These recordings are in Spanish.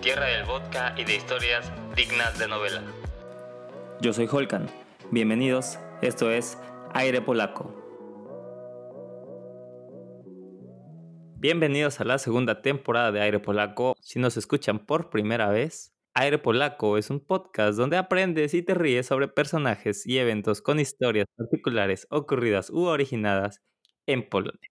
tierra del vodka y de historias dignas de novela. Yo soy Holkan. Bienvenidos, esto es Aire Polaco. Bienvenidos a la segunda temporada de Aire Polaco. Si nos escuchan por primera vez, Aire Polaco es un podcast donde aprendes y te ríes sobre personajes y eventos con historias particulares ocurridas u originadas en Polonia.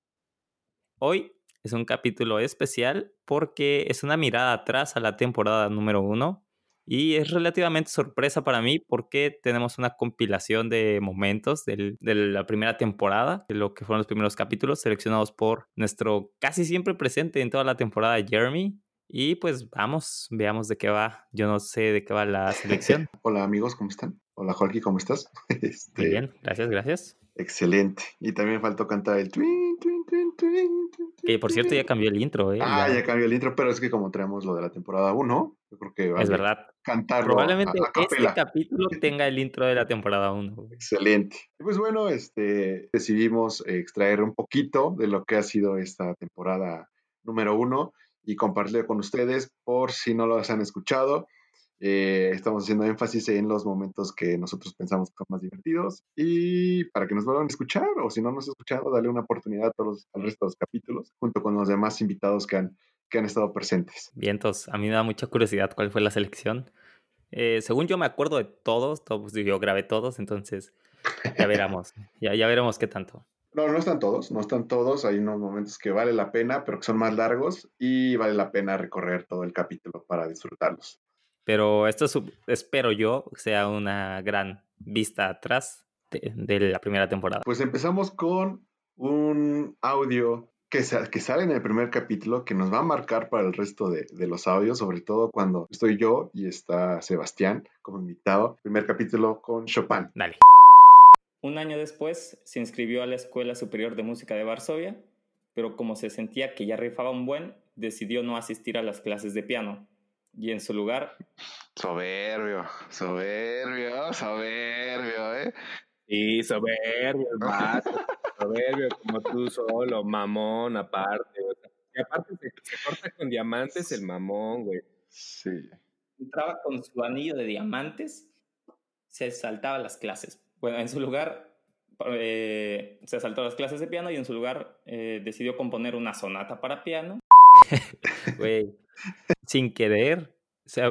Hoy es un capítulo especial porque es una mirada atrás a la temporada número uno y es relativamente sorpresa para mí porque tenemos una compilación de momentos del- de la primera temporada, de lo que fueron los primeros capítulos seleccionados por nuestro casi siempre presente en toda la temporada, Jeremy. Y pues vamos, veamos de qué va. Yo no sé de qué va la selección. Hola amigos, ¿cómo están? Hola Jorge, ¿cómo estás? Este, Muy bien, gracias, gracias. Excelente. Y también faltó cantar el twin, twin, twin, twin, Que por cierto ya cambió el intro, ¿eh? Ah, Ya- ya cambió el intro, pero es que como traemos lo de la temporada 1, yo creo que va Es verdad. cantarlo Probablemente a, a este capítulo tenga el intro de la temporada 1. Excelente. Pues bueno, este, decidimos extraer un poquito de lo que ha sido esta temporada número uno y compartirlo con ustedes por si no los han escuchado. Eh, estamos haciendo énfasis en los momentos que nosotros pensamos que son más divertidos y para que nos vuelvan a escuchar o si no nos han escuchado, darle una oportunidad a todos, al resto de los capítulos junto con los demás invitados que han, que han estado presentes. Vientos, a mí me da mucha curiosidad cuál fue la selección. Eh, según yo me acuerdo de todos, todos, yo grabé todos, entonces ya veremos, ya, ya veremos qué tanto. No, no están todos, no están todos. Hay unos momentos que vale la pena, pero que son más largos y vale la pena recorrer todo el capítulo para disfrutarlos. Pero esto su- espero yo sea una gran vista atrás de, de la primera temporada. Pues empezamos con un audio que, sa- que sale en el primer capítulo que nos va a marcar para el resto de, de los audios, sobre todo cuando estoy yo y está Sebastián como invitado. Primer capítulo con Chopin. Dale. Un año después se inscribió a la Escuela Superior de Música de Varsovia, pero como se sentía que ya rifaba un buen, decidió no asistir a las clases de piano. Y en su lugar, Soberbio, soberbio, soberbio, ¿eh? Sí, soberbio, el vato, soberbio como tú solo, mamón aparte. o sea, y aparte se, se corta con diamantes el mamón, güey. Sí. entraba con su anillo de diamantes, se saltaba las clases. Bueno, en su lugar eh, se saltó las clases de piano y en su lugar eh, decidió componer una sonata para piano. Güey, sin querer,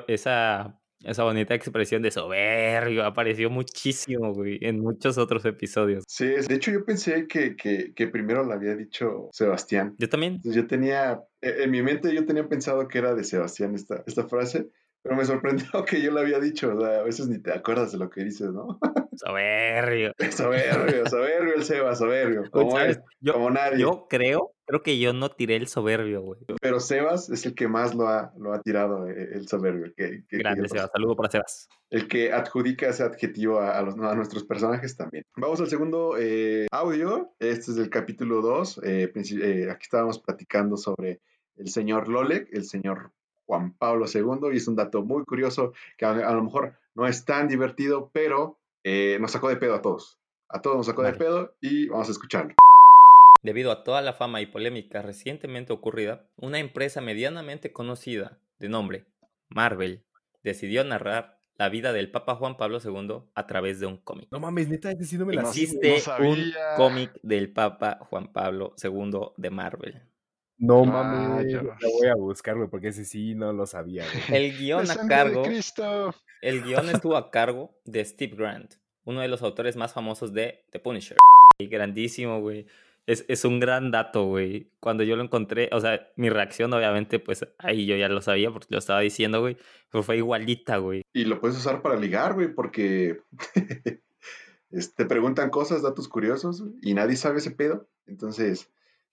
esa, esa bonita expresión de soberbio apareció muchísimo, güey, en muchos otros episodios. Sí, de hecho yo pensé que, que, que primero lo había dicho Sebastián. Yo también, yo tenía, eh, en mi mente yo tenía pensado que era de Sebastián esta, esta frase, pero me sorprendió que yo la había dicho. O sea, a veces ni te acuerdas de lo que dices, ¿no? soberbio. soberbio, soberbio el Seba, soberbio. Como, Yo, como nadie. yo creo, creo que yo no tiré el soberbio, güey. Pero Sebas es el que más lo ha, lo ha tirado, eh, el soberbio. el Que, que- Grande, que- Sebas. Saludo para Sebas. El que adjudica ese adjetivo a, a los, a nuestros personajes también. Vamos al segundo eh, audio. Este es del capítulo 2. aquí estábamos platicando sobre el señor Lolek, el señor Juan Pablo II, y es un dato muy curioso que a, a lo mejor no es tan divertido, pero eh, nos sacó de pedo a todos. A todos nos sacó de pedo y vamos a escucharlo. Debido a toda la fama y polémica recientemente ocurrida, una empresa medianamente conocida, de nombre Marvel, decidió narrar la vida del Papa Juan Pablo II a través de un cómic. No mames, neta, ese sí no me la Existe no sabía. un cómic del Papa Juan Pablo II de Marvel. No Ah, mames, yo- lo voy a buscar, güey, porque ese sí no lo sabía, güey. El guion ¡La a cargo, Cristo! el guion estuvo a cargo de Steve Grant, uno de los autores más famosos de The Punisher. Y grandísimo, güey. Es, es un gran dato, güey. Cuando yo lo encontré, o sea, mi reacción, obviamente, pues ahí yo ya lo sabía porque lo estaba diciendo, güey. Pero fue igualita, güey. Y lo puedes usar para ligar, güey, porque te preguntan cosas, datos curiosos, y nadie sabe ese pedo. Entonces,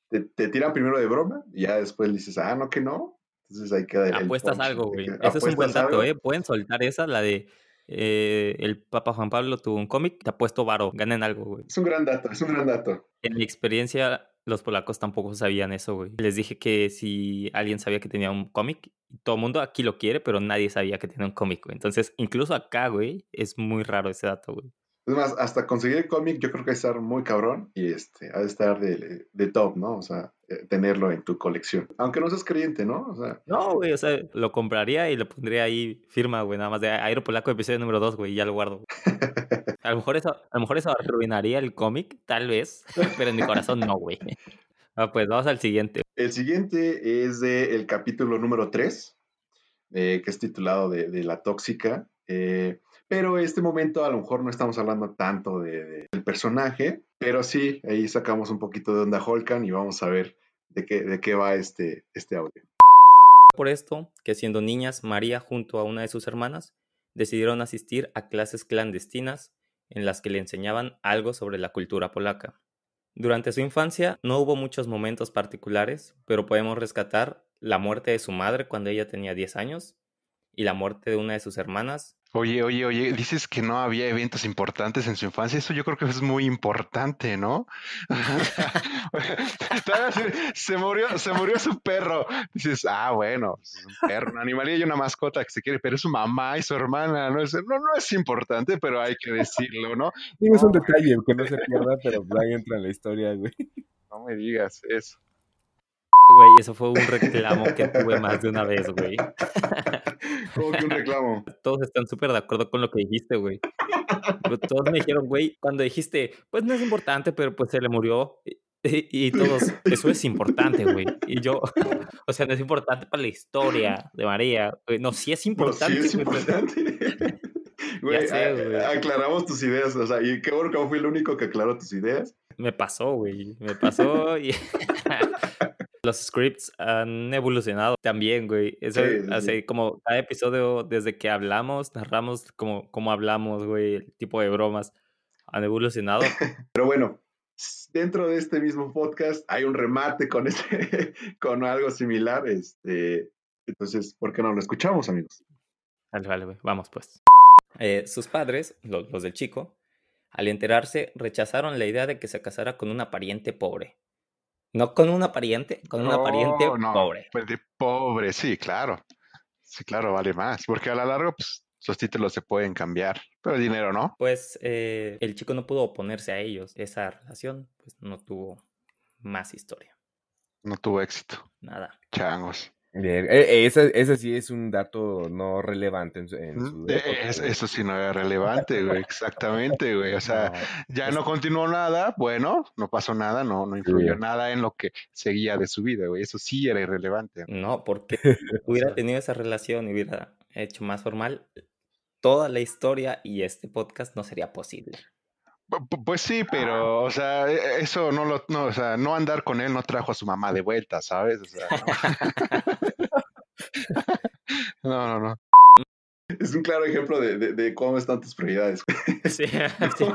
te, te tiran primero de broma, y ya después dices, ah, no, que no. Entonces ahí queda el Apuestas algo, güey. Ese es un buen dato, algo. ¿eh? Pueden soltar esa, la de eh, el Papa Juan Pablo tuvo un cómic, te apuesto varo, ganen algo, güey. Es un gran dato, es un gran dato. En mi experiencia, los polacos tampoco sabían eso, güey. Les dije que si alguien sabía que tenía un cómic, todo el mundo aquí lo quiere, pero nadie sabía que tenía un cómic, güey. Entonces, incluso acá, güey, es muy raro ese dato, güey. Es más, hasta conseguir el cómic yo creo que a estar muy cabrón y este, ha de estar de, de top, ¿no? O sea, eh, tenerlo en tu colección. Aunque no seas creyente, ¿no? O sea, No, güey, o sea, lo compraría y le pondría ahí firma, güey, nada más de Aero Polaco, episodio número 2, güey, y ya lo guardo. A lo mejor eso, a lo mejor eso arruinaría el cómic, tal vez, pero en mi corazón no, güey. Ah, pues vamos al siguiente. el siguiente es del capítulo número 3, que es titulado de, de La Tóxica. eh, pero este momento a lo mejor no estamos hablando tanto de- de- del personaje, pero sí, ahí sacamos un poquito de onda Holkan y vamos a ver de qué, de qué va este, este audio. Por esto, que siendo niñas, María junto a una de sus hermanas decidieron asistir a clases clandestinas en las que le enseñaban algo sobre la cultura polaca. Durante su infancia no hubo muchos momentos particulares, pero podemos rescatar la muerte de su madre cuando ella tenía 10 años y la muerte de una de sus hermanas. Oye, oye, oye, dices que no había eventos importantes en su infancia. Eso yo creo que es muy importante, ¿no? Se, se murió, se murió su perro. Dices, ah, bueno, es un perro, un animal y una mascota que se quiere, pero es su mamá y su hermana. No es, no, no es importante, pero hay que decirlo, ¿no? Digo, es un detalle que no se pierda, pero entra en la historia, güey. No me digas eso. Güey, eso fue un reclamo que tuve más de una vez, güey. Como que un reclamo. Todos están súper de acuerdo con lo que dijiste, güey. Pero Todos me dijeron, güey, cuando dijiste, pues no es importante, pero pues se le murió. Y, y- todos, eso es importante, güey. Y yo, o sea, no es importante para la historia de María. güey. No, sí es No, importante. sí es importante. Güey, sé, a- güey. aclaramos tus ideas, o sea, y qué bueno que no fui el único que aclaró tus ideas. Me pasó, güey. Me pasó y... Los scripts han evolucionado también, güey. Eso Sí, es sí, así sí. como cada episodio, desde que hablamos, narramos como, como hablamos, güey, el tipo de bromas han evolucionado. Pero bueno, dentro de este mismo podcast hay un remate con este, con algo similar. Este, entonces, ¿por qué no lo escuchamos, amigos? Vale, vale, güey. Vamos pues. Eh, sus padres, lo- los, del chico, al enterarse, rechazaron la idea de que se casara con una pariente pobre. No con una pariente, con una pariente No, no, pobre. pues de pobre, sí, claro. Sí, claro, vale más. Porque a la larga, pues, los títulos se pueden cambiar. Pero el dinero no. Pues eh, el chico no pudo oponerse a ellos. Esa relación, pues no tuvo más historia. No tuvo éxito. Nada. Changos. Bien, eh, ese, ese sí es un dato no relevante en su, en su época, es- güey. eso sí no era relevante, güey. Exactamente, güey. O sea, No, ya es- no continuó nada, bueno, no pasó nada, no, no influyó Sí. nada en lo que seguía de su vida, güey. Eso sí era irrelevante. No, porque hubiera tenido esa relación y hubiera hecho más formal, toda la historia y este podcast no sería posible. Pu- pu- Pues sí, pero, o sea, e- eso no lo, no, o sea, no andar con él no trajo a su mamá de vuelta, ¿sabes? O sea, no, no, no. no. Es un claro ejemplo de, de- de cómo están tus prioridades. Sí, sí.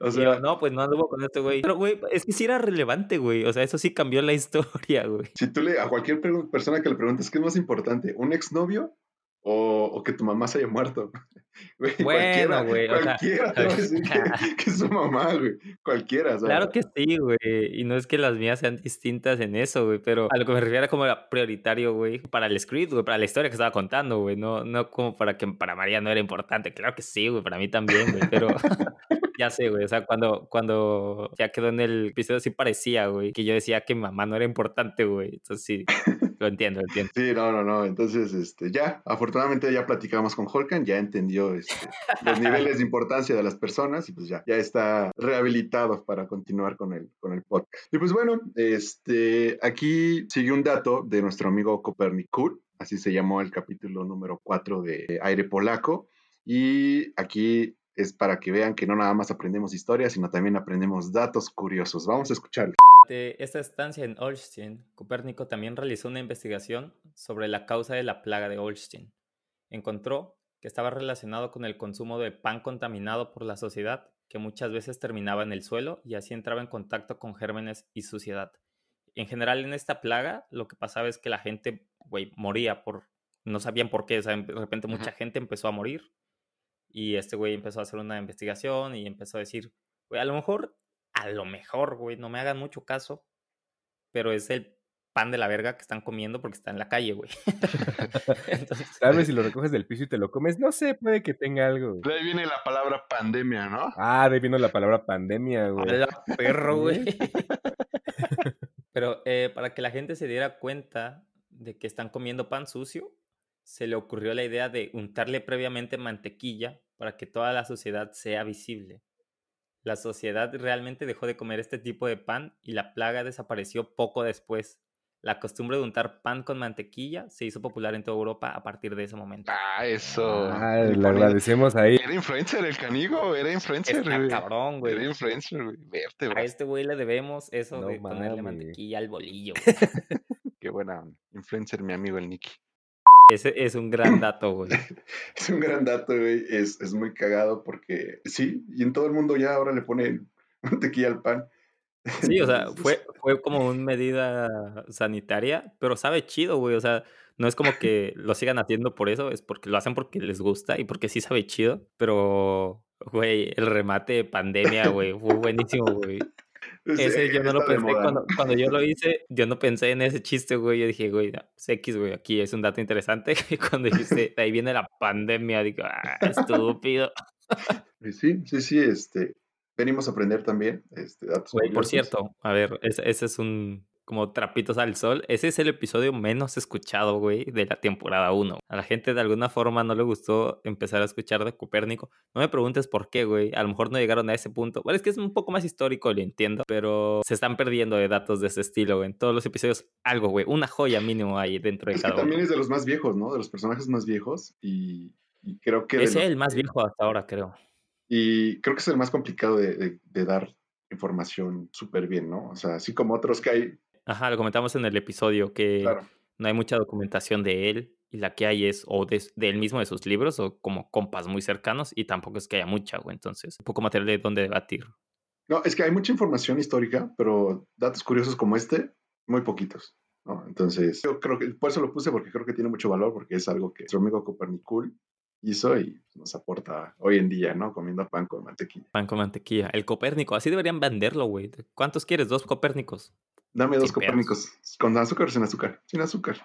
o sea, yo, no, pues no anduvo con este güey. Pero, güey, es que sí era relevante, güey. O sea, eso sí cambió la historia, güey. si tú le a cualquier persona que le preguntes qué es más importante, un exnovio o, o que tu mamá se haya muerto. Güey, Bueno, güey, o sea, cualquiera te va a decir que, que su mamá, güey. Cualquiera, o sea, Claro que sí, güey. Y no es que las mías sean distintas en eso, güey. Pero a lo que me refiero era como era prioritario, güey. Para el script, güey. Para la historia que estaba contando, güey. No, no como para que para María no era importante. Claro que sí, güey. Para mí también, güey. Pero ya sé, güey. O sea, cuando, cuando ya quedó en el episodio, sí parecía, güey. Que yo decía que mi mamá no era importante, güey. Entonces sí, lo entiendo, lo entiendo. Sí, no, no, no. Entonces, este, ya, afortunadamente ya platicamos con Holkan, ya entendió este, los niveles de importancia de las personas y pues ya, ya está rehabilitado para continuar con el, con el podcast. Y pues bueno, este, aquí sigue un dato de nuestro amigo Copernicur, así se llamó el capítulo número 4 de Aire Polaco. Y aquí es para que vean que no nada más aprendemos historia, sino también aprendemos datos curiosos. Vamos a escucharlo. De esta estancia en Olsztyn, Copérnico también realizó una investigación sobre la causa de la plaga de Olsztyn. Encontró que estaba relacionado con el consumo de pan contaminado por la sociedad, que muchas veces terminaba en el suelo y así entraba en contacto con gérmenes y suciedad. En general, en esta plaga, lo que pasaba es que la gente, güey, moría por. No sabían por qué. O sea, de repente mucha gente empezó a morir. Y este güey empezó a hacer una investigación y empezó a decir, güey, a lo mejor, a lo mejor, güey, no me hagan mucho caso, pero es el pan de la verga que están comiendo porque está en la calle, güey. Entonces, Tal vez si lo recoges del piso y te lo comes, no sé, puede que tenga algo. De ahí viene la palabra pandemia, ¿no? Ah, de ahí vino la palabra pandemia, a güey. la perro, güey. Pero eh, para que la gente se diera cuenta de que están comiendo pan sucio, se le ocurrió la idea de untarle previamente mantequilla para que toda la sociedad sea visible. La sociedad realmente dejó de comer este tipo de pan y la plaga desapareció poco después. La costumbre de untar pan con mantequilla se hizo popular en toda Europa a partir de ese momento. Ah, eso. Ah, Le agradecemos ahí. Era influencer el canigo, era influencer, Está güey. cabrón, güey. Era influencer, güey. Verte, A güey. este güey le debemos eso No de ponerle mantequilla al bolillo. Qué buena influencer, mi amigo el Nicky. Ese es un gran dato, güey. Es un gran dato, güey. Es, es muy cagado porque sí, y en todo el mundo ya ahora le ponen mantequilla al pan. Sí, o sea, fue, fue como una medida sanitaria, pero sabe chido, güey. O sea, no es como que lo sigan haciendo por eso, es porque lo hacen porque les gusta y porque sí sabe chido. Pero, güey, el remate de pandemia, güey, fue buenísimo, güey. Ese yo no lo pensé cuando, cuando yo lo hice, yo no pensé en ese chiste, güey. Yo dije, güey, no, pues X, güey, aquí es un dato interesante. Y cuando dijiste, ahí viene la pandemia, digo, ah, estúpido. Sí, sí, sí, este, venimos a aprender también, este, datos Güey, por cierto, a ver, ese, ese es un como trapitos al sol. Ese es el episodio menos escuchado, güey, de la temporada 1. A la gente de alguna forma no le gustó empezar a escuchar de Copérnico. No me preguntes por qué, güey. A lo mejor no llegaron a ese punto. Bueno, es que es un poco más histórico, lo entiendo, pero se están perdiendo de datos de ese estilo, güey. En todos los episodios, algo, güey. Una joya mínimo hay dentro de Es que cada uno. también es de los más viejos, ¿no? De los personajes más viejos y, y creo que Es los el más que- viejo hasta ahora, creo. y creo que es el más complicado de, de- de dar información súper bien, ¿no? O sea, así como otros que hay, Ajá, lo comentamos en el episodio que claro. no hay mucha documentación de él y la que hay es o de, de él mismo de sus libros o como compas muy cercanos y tampoco es que haya mucha, güey. Entonces, un poco material de donde debatir. No, es que hay mucha información histórica, pero datos curiosos como este, muy poquitos, ¿no? Entonces, yo creo que por eso lo puse porque creo que tiene mucho valor porque es algo que nuestro amigo Copernicul hizo y nos aporta hoy en día, ¿no? Comiendo pan con mantequilla. Pan con mantequilla. El Copérnico, así deberían venderlo, güey. ¿Cuántos quieres? Dos Copérnicos. Dame dos. Copérnicos, con azúcar o sin azúcar, sin azúcar.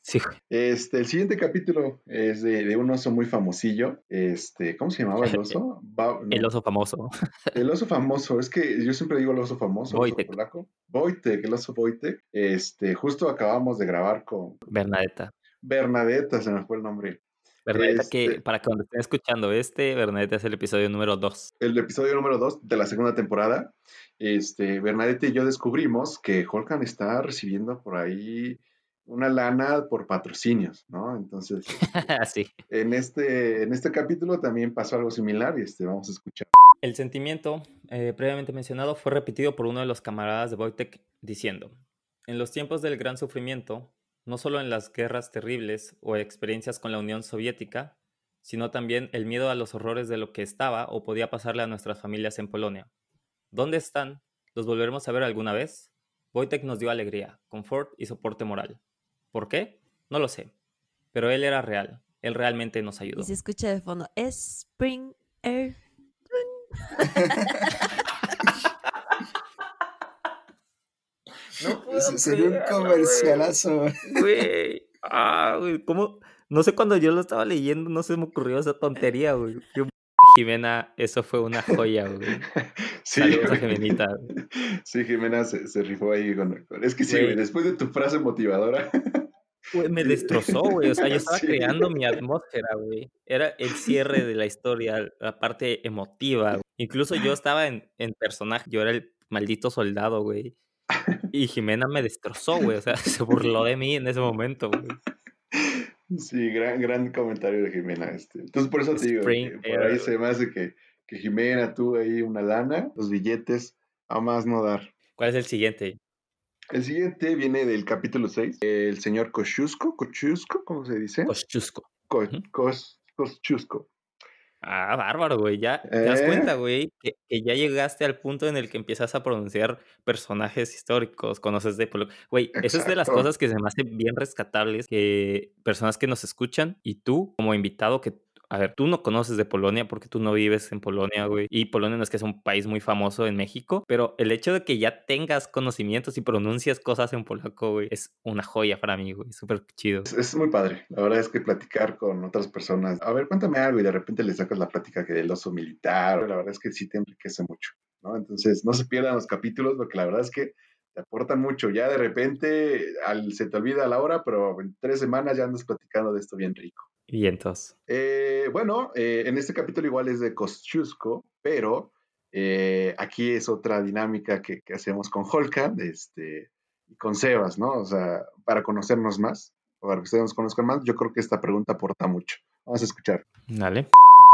Sí. Este, el siguiente capítulo es de, de un oso muy famosillo. Este, ¿cómo se llamaba el oso? Ba- no, El oso famoso. el oso famoso. Es que yo siempre digo el oso famoso, Wojtek. polaco. Wojtek, el oso Wojtek. Este, justo acabamos de grabar con Bernadetta. Bernadetta, se me fue el nombre. Bernadetta, que Este- para cuando estén escuchando este, Bernadetta es el episodio número 2. El episodio número 2 de la segunda temporada. Este, Bernadette y yo descubrimos que Holkan está recibiendo por ahí una lana por patrocinios, ¿no? Entonces, sí. en este, en este capítulo también pasó algo similar y este, vamos a escuchar. El sentimiento eh, previamente mencionado fue repetido por uno de los camaradas de Wojtek diciendo, en los tiempos del gran sufrimiento, no solo en las guerras terribles o experiencias con la Unión Soviética, sino también el miedo a los horrores de lo que estaba o podía pasarle a nuestras familias en Polonia. ¿Dónde están? ¿Los volveremos a ver alguna vez? Wojtek nos dio alegría, confort y soporte moral. ¿Por qué? No lo sé. Pero él era real. Él realmente nos ayudó. Y se escucha de fondo, Spring Air. No puedo Ese sería un comercialazo. Güey. Ah, güey. ¿Cómo? No sé cuando yo lo estaba leyendo, no se me ocurrió esa tontería, güey. Jimena, eso fue una joya, güey. Sí, Saludos a güey. Sí, Jimena se, se rifó ahí con, con- Es que sí, Güey. güey, después de tu frase motivadora. Güey, me destrozó, güey. O sea, yo estaba Sí. creando mi atmósfera, güey. Era el cierre de la historia, la parte emotiva. güey. Incluso yo estaba en, en personaje, yo era el maldito soldado, güey. Y Jimena me destrozó, güey. O sea, se burló de mí en ese momento, güey. Sí, gran, gran comentario de Jimena. Este. Entonces, por eso te digo, Spring que por ahí se me hace que, que Jimena tuvo ahí una lana, los billetes, a más no dar. ¿Cuál es el siguiente? El siguiente viene del capítulo 6, el señor Kosciusko, Kosciusko, ¿cómo se dice? Koschusco. Co-. Kos- Kosciusko. Ah, bárbaro, güey. Ya te das ¿Eh? cuenta, güey, que, que ya llegaste al punto en el que empiezas a pronunciar personajes históricos, conoces de... Güey, eso es de las cosas que se me hacen bien rescatables, que personas que nos escuchan y tú como invitado que a ver, tú no conoces de Polonia porque tú no vives en Polonia, güey. Y Polonia no es que es un país muy famoso en México, pero el hecho de que ya tengas conocimientos y pronuncias cosas en polaco, güey, es una joya para mí, güey. Súper chido. Es, es muy padre. La verdad es que platicar con otras personas, a ver, cuéntame algo y de repente le sacas la plática que del oso militar, la verdad es que sí te enriquece mucho, ¿no? Entonces, no se pierdan los capítulos porque la verdad es que te aportan mucho. Ya de repente al, se te olvida la hora, pero en tres semanas ya andas platicando de esto bien rico. Y entonces, Eh, bueno, eh, en este capítulo igual es de Kosciuszko, pero eh, aquí es otra dinámica que, que hacemos con Holka este, y con Sebas, ¿no? O sea, para conocernos más, para que ustedes nos conozcan más, yo creo que esta pregunta aporta mucho. Vamos a escuchar. dale.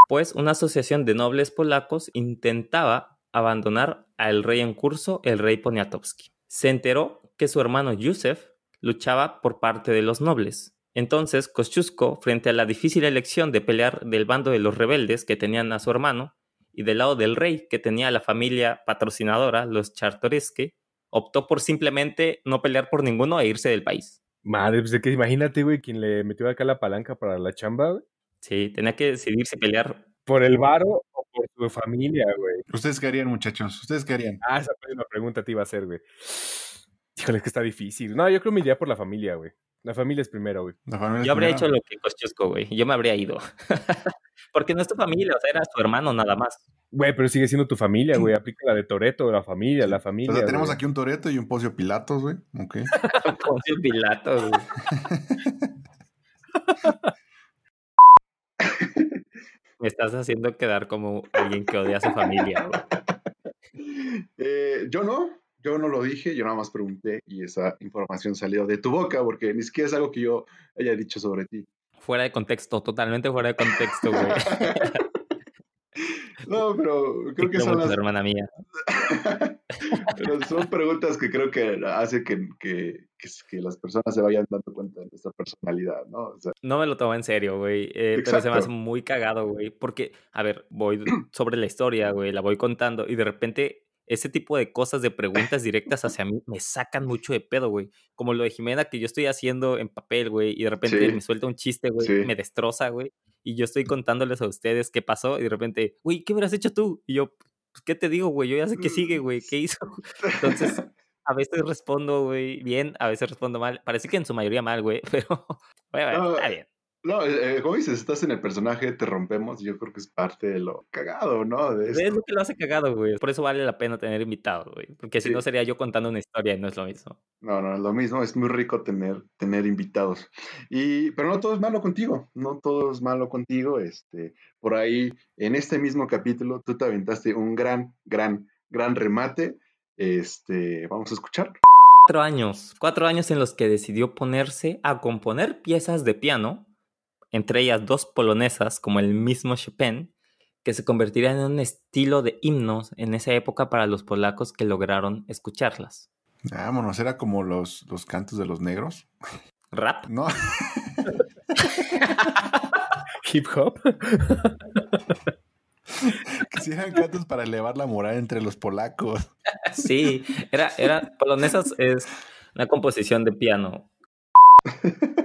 Pues una asociación de nobles polacos intentaba abandonar al rey en curso, el rey Poniatowski. Se enteró que su hermano Józef luchaba por parte de los nobles. Entonces, Kosciuszko, frente a la difícil elección de pelear del bando de los rebeldes que tenían a su hermano y del lado del rey que tenía a la familia patrocinadora, los Czartoryski, optó por simplemente no pelear por ninguno e irse del país. Madre, pues de que imagínate, güey, quien le metió acá la palanca para la chamba, güey. Sí, tenía que decidir si pelear. ¿Por el varo o por su familia, güey? ¿Ustedes qué harían, muchachos? ¿Ustedes qué harían? Ah, esa fue una pregunta te iba a hacer, güey. Híjole, es que está difícil. No, yo creo que me iría por la familia, güey. La familia es primero, güey. La familia es Yo habría primero. hecho lo que Kosciuszko, güey. Yo me habría ido. Porque no es tu familia, o sea, era su hermano nada más. Güey, pero sigue siendo tu familia, güey. Aplica la de Toreto, la familia, la O familia. sea, tenemos güey. aquí un Toreto y un Pocio Pilatos, güey. Ok. Poncio Pilato, güey. Me estás haciendo quedar como alguien que odia a su familia, güey. Eh, yo no, yo no lo dije, yo nada más pregunté y esa información salió de tu boca porque ni siquiera es algo que yo haya dicho sobre ti. Fuera de contexto, totalmente fuera de contexto, güey. No, pero creo que son las, hermana mía. pero son preguntas que creo que hace que, que, que, que las personas se vayan dando cuenta de nuestra personalidad, ¿no? O sea, No me lo tomo en serio, güey. eh, pero se me hace muy cagado, güey. Porque, a ver, voy sobre la historia, güey, la voy contando y de repente ese tipo de cosas, de preguntas directas hacia mí, me sacan mucho de pedo, güey. Como lo de Jimena que yo estoy haciendo en papel, güey, y de repente Sí. me suelta un chiste, güey, Sí. me destroza, güey. Y yo estoy contándoles a ustedes qué pasó y de repente, güey, ¿qué hubieras hecho tú? Y yo, pues, ¿qué te digo, güey? Yo ya sé qué sigue, güey. ¿Qué hizo? Entonces, a veces respondo, güey, bien, a veces respondo mal. Parece que en su mayoría mal, güey, pero, güey, No, está bien. No, eh, como dices, estás en el personaje, te rompemos, yo creo que es parte de lo cagado, ¿no? De Es lo que lo hace cagado, güey. Por eso vale la pena tener invitados, güey. Porque si no sería yo contando una historia y no es lo mismo. No, no, es lo mismo, es muy rico tener, tener invitados. Y, pero no todo es malo contigo, no todo es malo contigo. Este, por ahí, en este mismo capítulo, tú te aventaste un gran, gran, gran remate. Este, vamos a escuchar. Cuatro años. Cuatro años en los que decidió ponerse a componer piezas de piano, entre ellas dos polonesas, como el mismo Chopin, que se convertirían en un estilo de himnos en esa época para los polacos que lograron escucharlas. Vámonos, era como los, los cantos de los negros. Rap. No, Hip hop. que sí eran cantos para elevar la moral entre los polacos. Sí, era, era, polonesas es una composición de piano.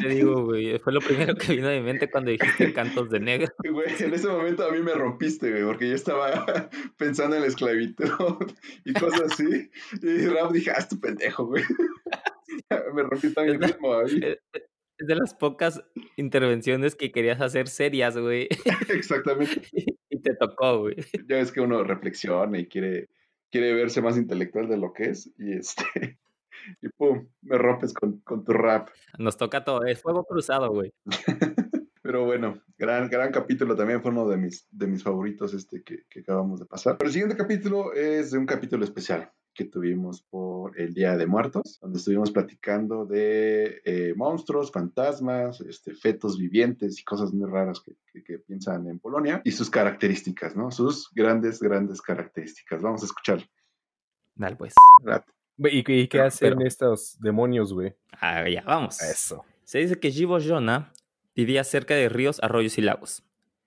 ¿Qué te digo, güey? Fue lo primero que vino a mi mente cuando dijiste cantos de negro. Güey, en ese momento a mí me rompiste, güey, porque yo estaba pensando en la esclavitud y cosas así. Y rap dije, ah, tu pendejo, güey. me rompiste también el ritmo a mí. Es es de las pocas intervenciones que querías hacer serias, güey. Exactamente. Y te tocó, güey. Ya ves que uno reflexiona y quiere, quiere verse más intelectual de lo que es. Y este. Y pum, me rompes con, con tu rap. Nos toca todo. Es fuego cruzado, güey. Pero bueno, gran, gran capítulo también fue uno de mis, de mis favoritos este que, que acabamos de pasar. Pero el siguiente capítulo es de un capítulo especial que tuvimos por el Día de Muertos, donde estuvimos platicando de eh, monstruos, fantasmas, este, fetos vivientes y cosas muy raras que, que- que piensan en Polonia y sus características, ¿no? Sus grandes, grandes características. Vamos a escuchar. Dale, pues. ¿Y, qué- y qué Pero- hacen pero- estos demonios, güey? Ah, ya, vamos. Eso. Se dice que Jibo Jona vivía cerca de ríos, arroyos y lagos.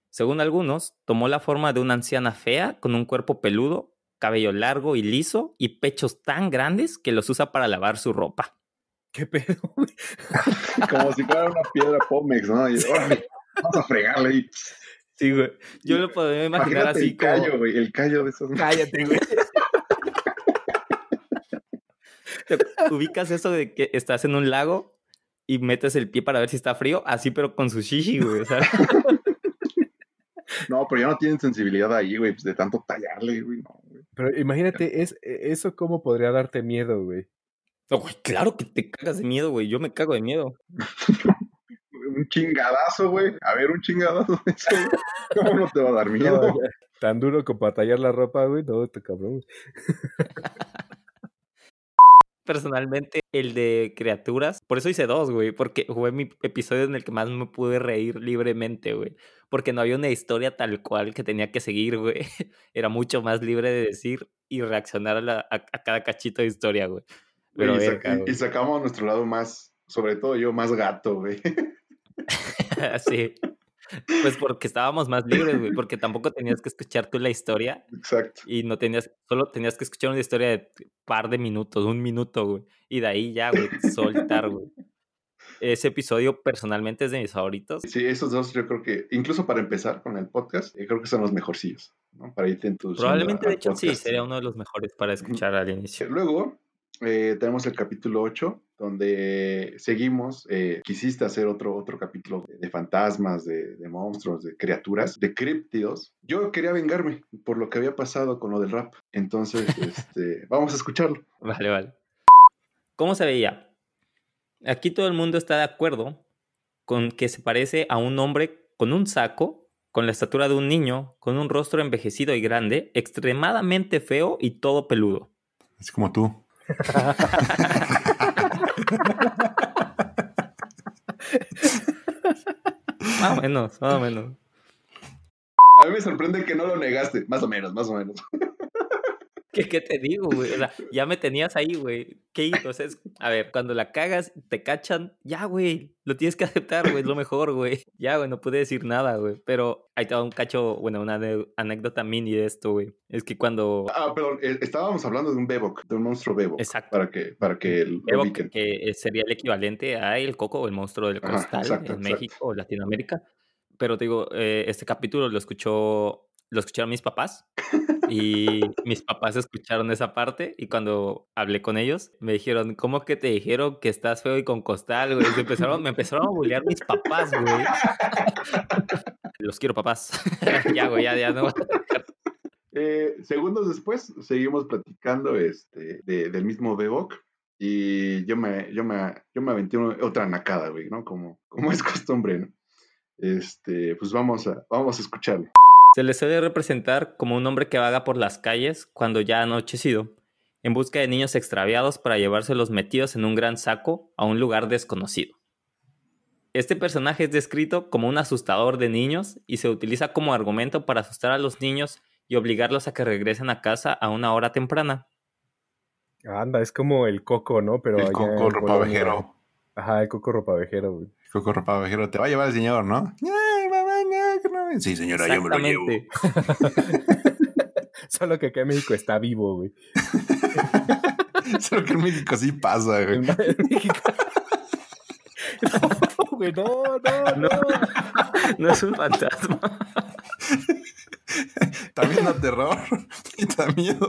Según algunos, tomó la forma de una anciana fea con un cuerpo peludo, cabello largo y liso y pechos tan grandes que los usa para lavar su ropa. ¿Qué pedo, güey? Como si fuera una piedra Pómex, ¿no? Y, órale, Vamos a fregarle y Sí, güey. Yo lo podría imaginar imagínate así el callo, como... güey, el callo de esos. Cállate, güey. ¿Te ubicas eso de que estás en un lago y metes el pie para ver si está frío? Así, pero con su shishi, güey. No, pero ya no tienen sensibilidad ahí, güey, pues de tanto tallarle, güey, no, güey. Pero imagínate, es, e, eso cómo podría darte miedo, güey. no, güey, claro que te cagas de miedo, güey. Yo me cago de miedo. Un chingadazo, güey. A ver, un chingadazo de eso, güey. ¿Cómo no te va a dar miedo? No, tan duro como para tallar la ropa, güey. No, te cabrón. Personalmente, el de criaturas, por eso hice dos, güey, porque fue mi episodio en el que más me pude reír libremente, güey, porque no había una historia tal cual que tenía que seguir, güey. Era mucho más libre de decir y reaccionar a, la- a- a cada cachito de historia, güey. Pero y, verga, y- y sacamos nuestro lado más, sobre todo yo, más gato, güey. sí. Pues porque estábamos más libres, güey, porque tampoco tenías que escuchar tú la historia Exacto. y no tenías, solo tenías que escuchar una historia de par de minutos, un minuto, güey. Y de ahí ya, güey, soltar, güey. Ese episodio personalmente es de mis favoritos. Sí, esos dos yo creo que, incluso para empezar con el podcast, eh, creo que son los mejorcillos, ¿no? Para irte introduciendo Probablemente, de hecho, sí, podcast. sería uno de los mejores para escuchar al inicio. Luego eh, tenemos el capítulo 8, donde seguimos. eh, quisiste hacer otro, otro capítulo de, de fantasmas, de, de monstruos, de criaturas, de críptidos. Yo quería vengarme por lo que había pasado con lo del rap. Entonces, este, vamos a escucharlo. Vale, vale. ¿Cómo se veía? Aquí todo el mundo está de acuerdo con que se parece a un hombre con un saco, con la estatura de un niño, con un rostro envejecido y grande, extremadamente feo y todo peludo. Es como tú. Más o menos, más o menos. A mí me sorprende que no lo negaste. Más o menos, más o menos. ¿Qué, qué te digo, güey? O sea, ya me tenías ahí, güey. ¿Qué? O sea, es- a ver, cuando la cagas, te cachan, ya, güey, lo tienes que aceptar, güey, es lo mejor, güey. Ya, güey, no pude decir nada, güey. Pero ahí te va un cacho, bueno, una anécdota mini de esto, güey. Es que cuando Ah, perdón, eh, estábamos hablando de un Bebok, de un monstruo Bebok. Exacto. Para que, para que Evo, ubiquen. que, que sería el equivalente a el coco el monstruo del Ajá, costal exacto, en exacto. México o Latinoamérica. Pero te digo, eh, este capítulo lo escuchó, lo escucharon mis papás y mis papás escucharon esa parte y cuando hablé con ellos me dijeron, ¿cómo que te dijeron que estás feo y con costal, güey? Me empezaron, me empezaron a bullear mis papás, güey. Los quiero, papás. ya, güey, ya, ya no. Eh, segundos después, seguimos platicando este, de- del mismo Bebok. Y yo me, yo me, yo me aventé una- otra nacada, güey, ¿no? Como, como es costumbre, ¿no? Este, pues vamos a, vamos a escucharlo. Se le suele representar como un hombre que vaga por las calles cuando ya ha anochecido, en busca de niños extraviados para llevárselos metidos en un gran saco a un lugar desconocido. Este personaje es descrito como un asustador de niños y se utiliza como argumento para asustar a los niños y obligarlos a que regresen a casa a una hora temprana. Anda, es como el coco, ¿no? Pero El coco ropavejero. Ajá, el coco ropavejero, güey. El coco ropavejero. Te va a llevar el señor, ¿no? Ay, mamá, no, que no. Sí, señora, yo me lo llevo. Solo que acá en México está vivo, güey. Solo que en México sí pasa, güey. En en México. No, güey, no, no, no. No es un fantasma. También da terror y da miedo,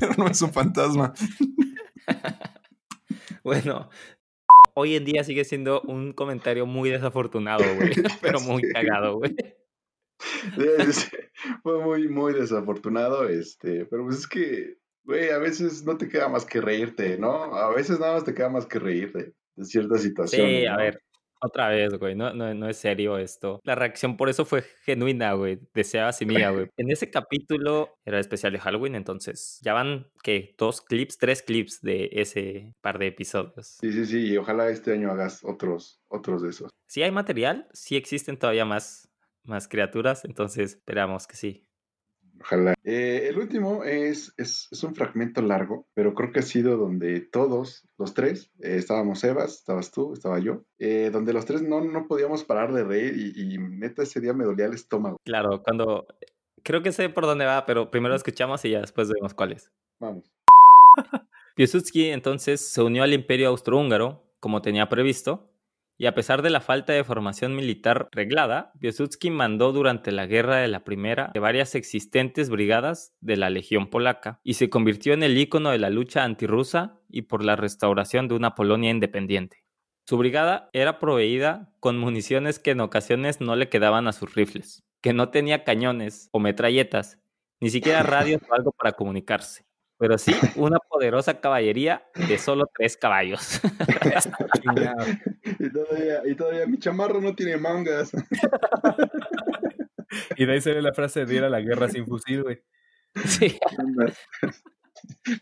pero no es un fantasma. Bueno, hoy en día sigue siendo un comentario muy desafortunado, güey. Pero muy cagado, güey. Sí, Fue muy, muy desafortunado, este, pero pues es que, güey, a veces no te queda más que reírte, ¿no? A veces nada más te queda más que reírte de ciertas situaciones. Sí, a ¿no? ver, otra vez, güey, no, no, no es serio esto. La reacción por eso fue genuina, güey, deseabas y mía, güey. En ese capítulo era el especial de Halloween, entonces ya van, ¿qué? Dos clips, tres clips de ese par de episodios. Sí, sí, sí, y ojalá este año hagas otros, otros de esos. Si hay material, sí existen todavía más, más criaturas, entonces esperamos que sí. Ojalá. Eh, el último es, es, es un fragmento largo, pero creo que ha sido donde todos, los tres, eh, estábamos Evas, estabas tú, estaba yo, eh, donde los tres no, no podíamos parar de reír y, y neta ese día me dolía el estómago. Claro, cuando... Creo que sé por dónde va, pero primero escuchamos y ya después vemos cuál es. Vamos. Piłsudski entonces se unió al imperio austrohúngaro, como tenía previsto, Y a pesar de la falta de formación militar reglada, Piłsudski mandó durante la guerra de la Primera de varias existentes brigadas de la Legión Polaca y se convirtió en el ícono de la lucha antirrusa y por la restauración de una Polonia independiente. Su brigada era proveída con municiones que en ocasiones no le quedaban a sus rifles, que no tenía cañones o metralletas, ni siquiera radios o algo para comunicarse, pero sí una poderosa caballería de solo tres caballos. Y todavía, y todavía mi chamarro no tiene mangas. Y de ahí sale la frase de ir a la guerra sin fusil, güey. Sí.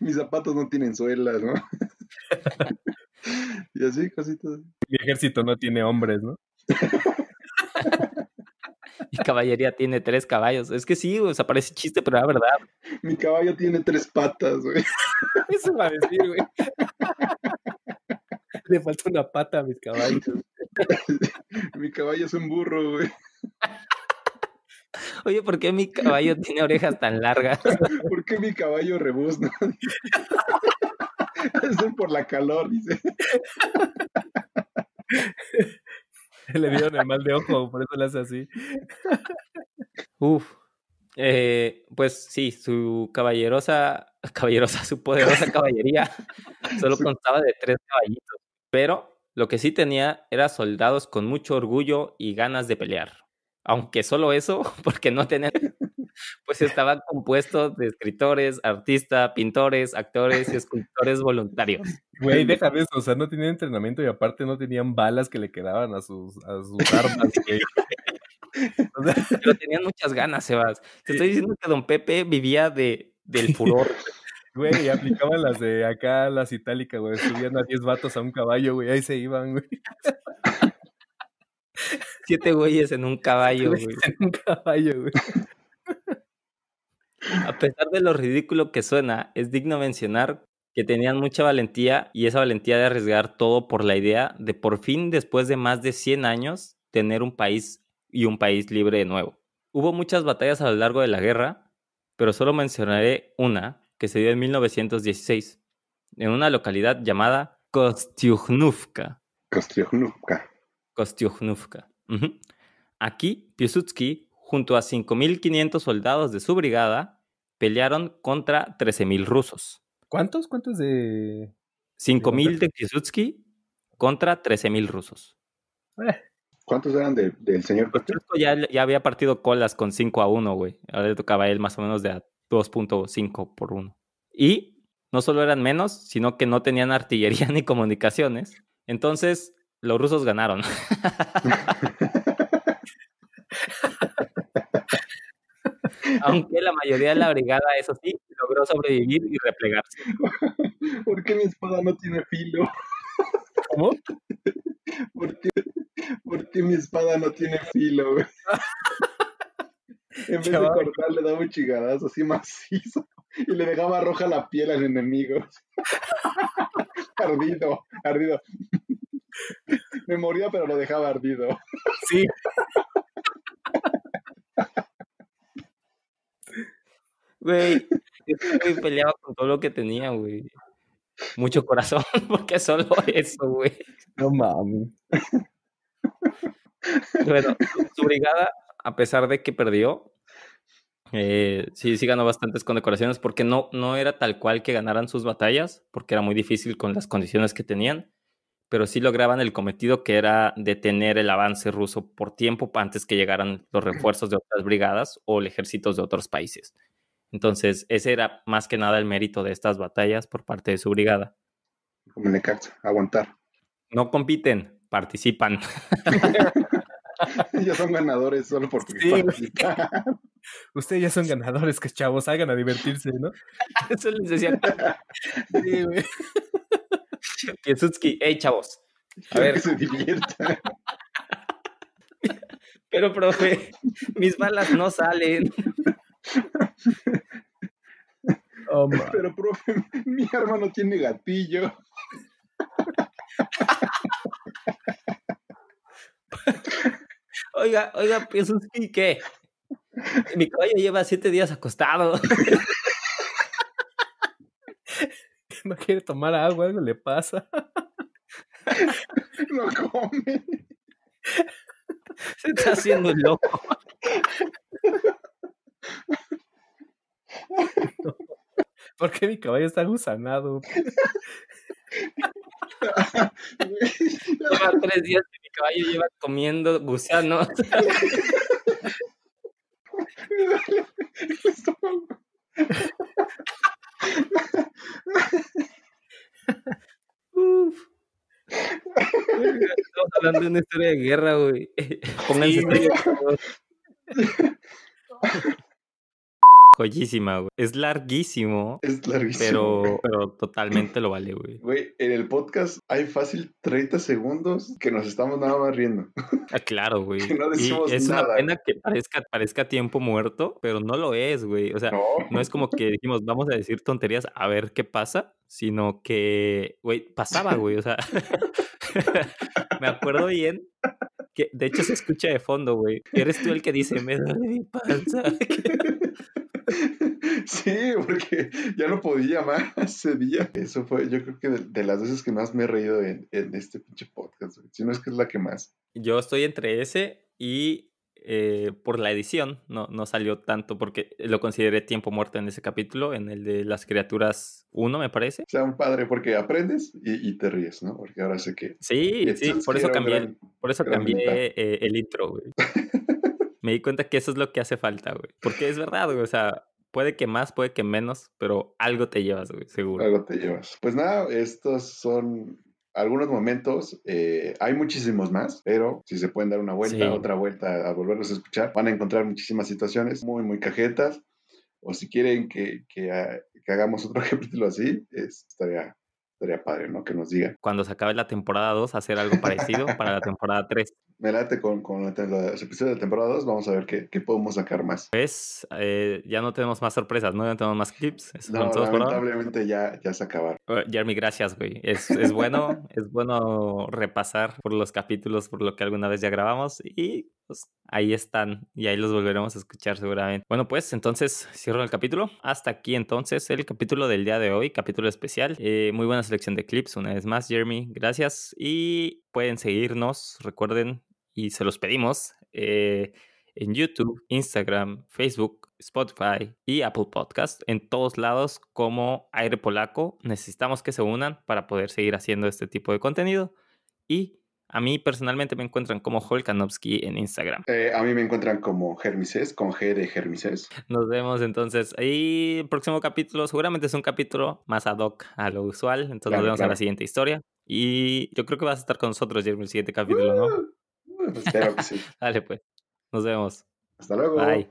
Mis zapatos no tienen suelas, ¿no? Y así, cositas. Mi ejército no tiene hombres, ¿no? Y caballería tiene tres caballos. Es que sí, o sea, parece chiste, pero la verdad. Mi caballo tiene tres patas, güey. Eso va a decir, güey. Le falta una pata a mis caballos. Mi caballo es un burro, güey. Oye, ¿por qué mi caballo tiene orejas tan largas? ¿Por qué mi caballo rebuzna? Es por la calor, dice. Le dieron el mal de ojo, por eso le hace así. Uf. Eh, pues sí, su caballerosa, caballerosa, su poderosa caballería solo constaba de tres caballitos. Pero lo que sí tenía era soldados con mucho orgullo y ganas de pelear. Aunque solo eso, porque no tenían, pues estaban compuestos de escritores, artistas, pintores, actores y escultores voluntarios. Güey, deja de eso, o sea, no tenían entrenamiento y aparte no tenían balas que le quedaban a sus, a sus armas, güey. O sea, Pero tenían muchas ganas, Sebas. Te estoy diciendo que don Pepe vivía de, del furor. güey, y aplicaban las de acá, las itálicas, güey, subían a 10 vatos a un caballo, güey, ahí se iban, güey. Siete güeyes en un caballo, güey. En un caballo, güey. A pesar de lo ridículo que suena, es digno mencionar que tenían mucha valentía y esa valentía de arriesgar todo por la idea de por fin, después de más de 100 años, tener un país y un país libre de nuevo. Hubo muchas batallas a lo largo de la guerra, pero solo mencionaré una que se dio en 1916, en una localidad llamada Kostiuhnówka. Kostriojnówka. Kostiuhnówka. Ujú. Aquí, Piłsudski, junto a 5.500 soldados de su brigada, pelearon contra 13.000 rusos. ¿Cuántos? ¿Cuántos de...? 5.000 de Piłsudski contra 13.000 rusos. Eh, ¿Cuántos eran de- del señor? Piłsudski ya, ya había partido colas con 5 a 1, güey. Ahora le tocaba a él más o menos de a 2.5 por 1. Y no solo eran menos, sino que no tenían artillería ni comunicaciones. Entonces, los rusos ganaron. Aunque la mayoría de la brigada, eso sí, logró sobrevivir y replegarse. ¿Por qué mi espada no tiene filo? ¿Cómo? ¿Por qué, por qué mi espada no tiene filo, güey? En vez de cortar, le daba un chigadazo así macizo y le dejaba roja la piel al enemigo. ardido, ardido. Me moría, pero lo dejaba ardido. Sí. Güey, ese güey peleaba con todo lo que tenía, güey. Mucho corazón, porque solo eso, güey. No mames. Bueno, su, su brigada, a pesar de que perdió, eh, sí, sí ganó bastantes condecoraciones porque no, no era tal cual que ganaran sus batallas, porque era muy difícil con las condiciones que tenían, pero sí lograban el cometido que era detener el avance ruso por tiempo antes que llegaran los refuerzos de otras brigadas o el ejércitos de otros países. Entonces, ese era más que nada el mérito de estas batallas por parte de su brigada. Como en Necaxa, aguantar. No compiten, participan. Ya son ganadores solo por Sí. Ustedes ya son ganadores, que chavos, salgan a divertirse, ¿no? Eso les decía Sí, güey. Hey chavos, a Quiero ver, que se diviertan. pero profe, mis balas no salen. Oh, Pero, profe, mi arma no tiene gatillo. Oiga, oiga, Piłsudski, ¿qué? Mi caballo lleva siete días acostado. no quiere tomar agua, algo le pasa. No come. Se está haciendo el loco. ¿Por qué mi caballo está gusanado? Lleva tres días que mi caballo lleva comiendo gusanos. Uf. Estamos hablando de una historia de guerra, güey. Pónganse favor. Joyísima, güey. Es larguísimo, Es larguísimo. pero, pero totalmente lo vale, güey. Güey, en el podcast hay fácil 30 segundos que nos estamos nada más riendo. Ah, claro, güey. Que no Y decimos es nada. una pena que parezca, parezca tiempo muerto, pero no lo es, güey. O sea, No. no es como que dijimos, vamos a decir tonterías a ver qué pasa, sino que, güey, pasaba, güey. O sea, me acuerdo bien que, de hecho, se escucha de fondo, güey. Eres tú el que dice, me duele mi panza. Sí, porque ya no podía más ese día. Eso fue, yo creo que de, de las veces que más me he reído en, en este pinche podcast, güey. Si no es que es la que más. Yo estoy entre ese y eh, por la edición no, no salió tanto porque lo consideré tiempo muerto en ese capítulo, en el de las criaturas 1, me parece. O sea, un padre porque aprendes y, y te ríes, ¿no? Porque ahora sé que... Sí, sí, por eso cambié, gran- por eso cambié eh, el intro, güey. Me di cuenta que eso es lo que hace falta, güey. Porque es verdad, güey. O sea, puede que más, puede que menos, pero algo te llevas, güey, seguro. Algo te llevas. Pues nada, estos son algunos momentos. eh, hay muchísimos más, pero si se pueden dar una vuelta, Sí. otra vuelta a volverlos a escuchar, van a encontrar muchísimas situaciones muy, muy cajetas. O si quieren que, que, ah, que hagamos otro capítulo así, es, estaría, estaría padre, ¿no? Que nos digan. Cuando se acabe la temporada 2, hacer algo parecido para la temporada 3. Me late con, con la- los episodios de temporada 2, vamos a ver qué, qué podemos sacar más. Pues eh, ya no tenemos más sorpresas, ¿no? Ya no tenemos más clips. No, lamentablemente ya, ya se acabaron. Jeremy, gracias, güey. Es, es bueno, es bueno repasar por los capítulos, por lo que alguna vez ya grabamos y pues ahí están y ahí los volveremos a escuchar seguramente. Bueno, pues entonces cierro el capítulo. Hasta aquí entonces el capítulo del día de hoy, capítulo especial. Eh, muy buena selección de clips, una vez más, Jeremy. Gracias y pueden seguirnos, recuerden, y se los pedimos. eh, en YouTube, Instagram, Facebook, Spotify y Apple Podcast, en todos lados como Aire Polaco. Necesitamos que se unan para poder seguir haciendo este tipo de contenido. Y a mí personalmente me encuentran como Holkanovsky en Instagram. Eh, a mí me encuentran como Germises, con G de Germises. Nos vemos entonces. Y el próximo capítulo seguramente es un capítulo más ad hoc a lo usual. Entonces Claro, nos vemos en claro. la siguiente historia. Y yo creo que vas a estar con nosotros, Jeremy, el siguiente capítulo, ¿no? Espero que sí. Dale pues. Nos vemos. Hasta luego. Bye.